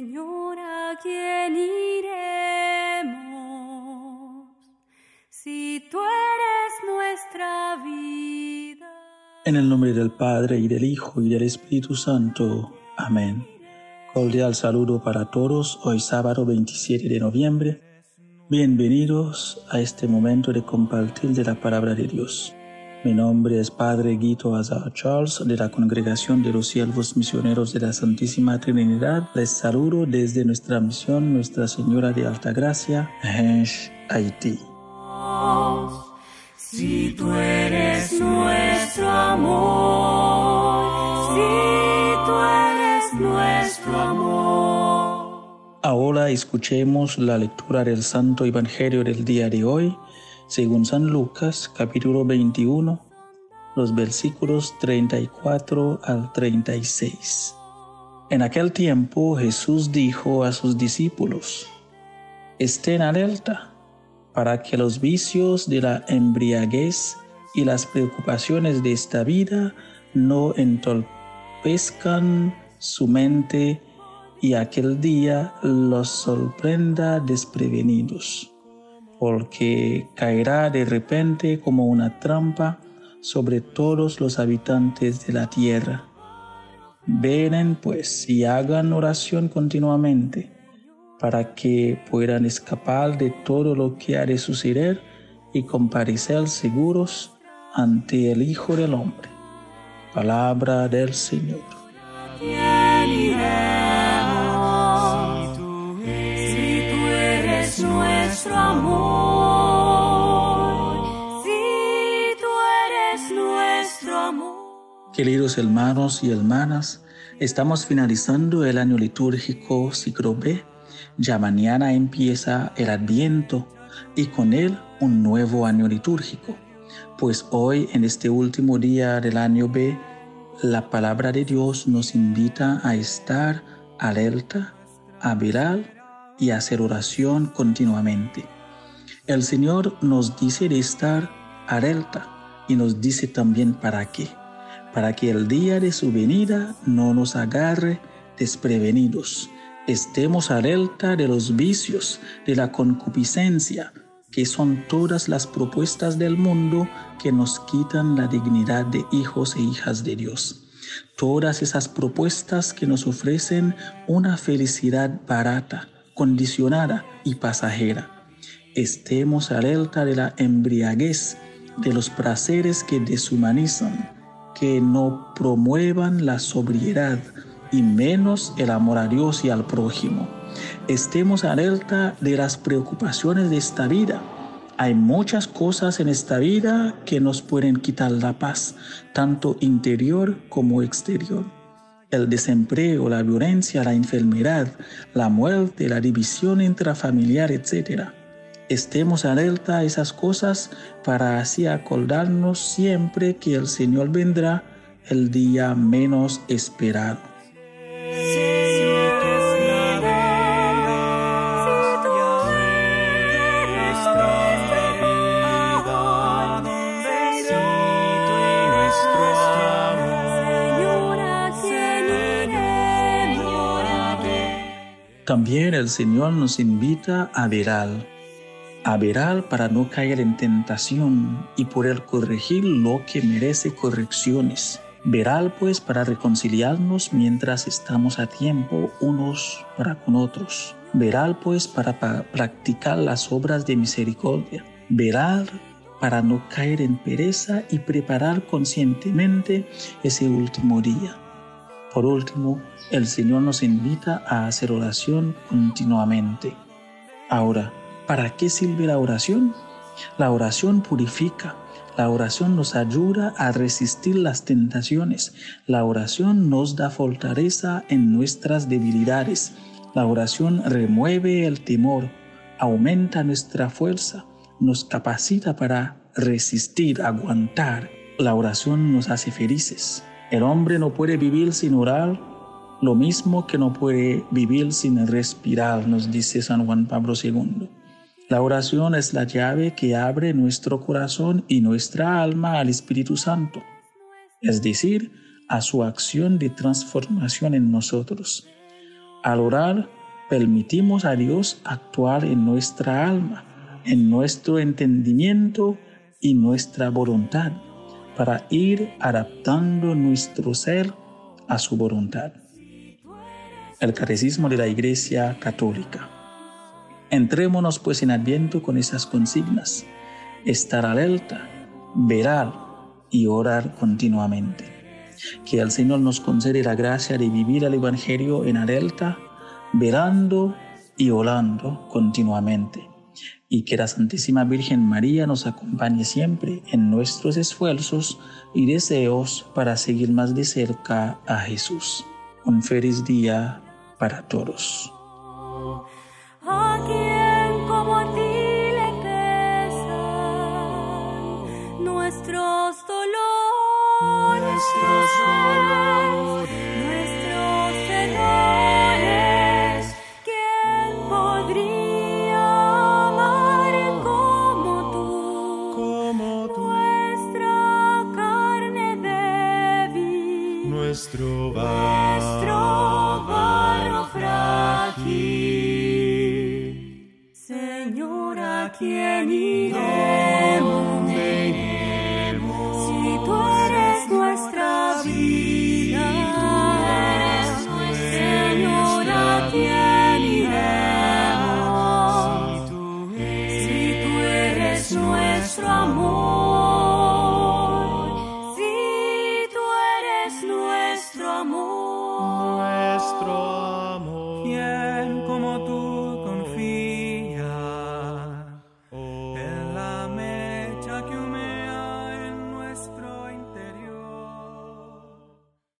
Señor, ¿a iremos? Si tú eres nuestra vida. En el nombre del Padre y del Hijo y del Espíritu Santo. Amén. Cordial saludo para todos hoy sábado 27 de noviembre. Bienvenidos a este momento de compartir de la palabra de Dios. Mi nombre es Padre Guido Azar Charles de la Congregación de los Siervos Misioneros de la Santísima Trinidad. Les saludo desde nuestra misión Nuestra Señora de Altagracia, Hensh, Haití. Si tú eres nuestro amor, si tú eres nuestro amor. Ahora escuchemos la lectura del Santo Evangelio del día de hoy según San Lucas capítulo 21, los versículos 34 al 36. En aquel tiempo Jesús dijo a sus discípulos, estén alerta para que los vicios de la embriaguez y las preocupaciones de esta vida no entorpezcan su mente y aquel día los sorprenda desprevenidos porque caerá de repente como una trampa sobre todos los habitantes de la tierra. Venen pues y hagan oración continuamente para que puedan escapar de todo lo que ha de suceder y comparecer seguros ante el Hijo del Hombre. Palabra del Señor Queridos hermanos y hermanas, estamos finalizando el año litúrgico ciclo B. Ya mañana empieza el Adviento y con él un nuevo año litúrgico. Pues hoy, en este último día del año B, la palabra de Dios nos invita a estar alerta, a velar y hacer oración continuamente. El Señor nos dice de estar alerta y nos dice también para qué. Para que el día de su venida no nos agarre desprevenidos. Estemos alerta de los vicios, de la concupiscencia, que son todas las propuestas del mundo que nos quitan la dignidad de hijos e hijas de Dios. Todas esas propuestas que nos ofrecen una felicidad barata, condicionada y pasajera. Estemos alerta de la embriaguez, de los placeres que deshumanizan, que no promuevan la sobriedad y menos el amor a Dios y al prójimo. Estemos alerta de las preocupaciones de esta vida. Hay muchas cosas en esta vida que nos pueden quitar la paz, tanto interior como exterior el desempleo, la violencia, la enfermedad, la muerte, la división intrafamiliar, etc. Estemos alerta a esas cosas para así acordarnos siempre que el Señor vendrá el día menos esperado. También el Señor nos invita a verar, a verar para no caer en tentación y poder corregir lo que merece correcciones. Verar pues para reconciliarnos mientras estamos a tiempo unos para con otros. Verar pues para, practicar las obras de misericordia. Verar para no caer en pereza y preparar conscientemente ese último día. Por último, el Señor nos invita a hacer oración continuamente. Ahora, ¿para qué sirve la oración? La oración purifica, la oración nos ayuda a resistir las tentaciones, la oración nos da fortaleza en nuestras debilidades, la oración remueve el temor, aumenta nuestra fuerza, nos capacita para resistir, aguantar. La oración nos hace felices. El hombre no puede vivir sin orar, lo mismo que no puede vivir sin respirar, nos dice San Juan Pablo II. La oración es la llave que abre nuestro corazón y nuestra alma al Espíritu Santo, es decir, a su acción de transformación en nosotros. Al orar, permitimos a Dios actuar en nuestra alma, en nuestro entendimiento y nuestra voluntad, para ir adaptando nuestro ser a su voluntad. El Catecismo de la Iglesia Católica. Entrémonos pues en Adviento con esas consignas. Estar alerta, velar y orar continuamente. Que el Señor nos concede la gracia de vivir el Evangelio en alerta, velando y orando continuamente. Y que la Santísima Virgen María nos acompañe siempre en nuestros esfuerzos y deseos para seguir más de cerca a Jesús. Un feliz día para todos. nuestros dolores, nuestros dolores, nuestros errores. ¿Quién podría amar como tú? Como tú. Nuestra carne débil, nuestro barro, nuestro barro frágil. Señor, ¿a quién iré?